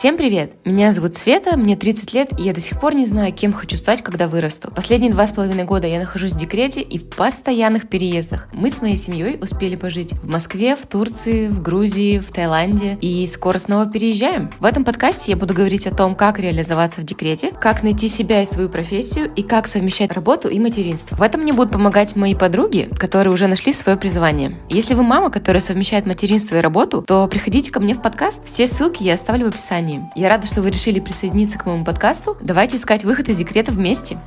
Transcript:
Всем привет! Меня зовут Света, мне 30 лет, и я до сих пор не знаю, кем хочу стать, когда вырасту. Последние два с половиной года я нахожусь в декрете и в постоянных переездах. Мы с моей семьей успели пожить в Москве, в Турции, в Грузии, в Таиланде, и скоро снова переезжаем. В этом подкасте я буду говорить о том, как реализоваться в декрете, как найти себя и свою профессию, и как совмещать работу и материнство. В этом мне будут помогать мои подруги, которые уже нашли свое призвание. Если вы мама, которая совмещает материнство и работу, то приходите ко мне в подкаст. Все ссылки я оставлю в описании. Я рада, что вы решили присоединиться к моему подкасту. Давайте искать выход из декрета вместе.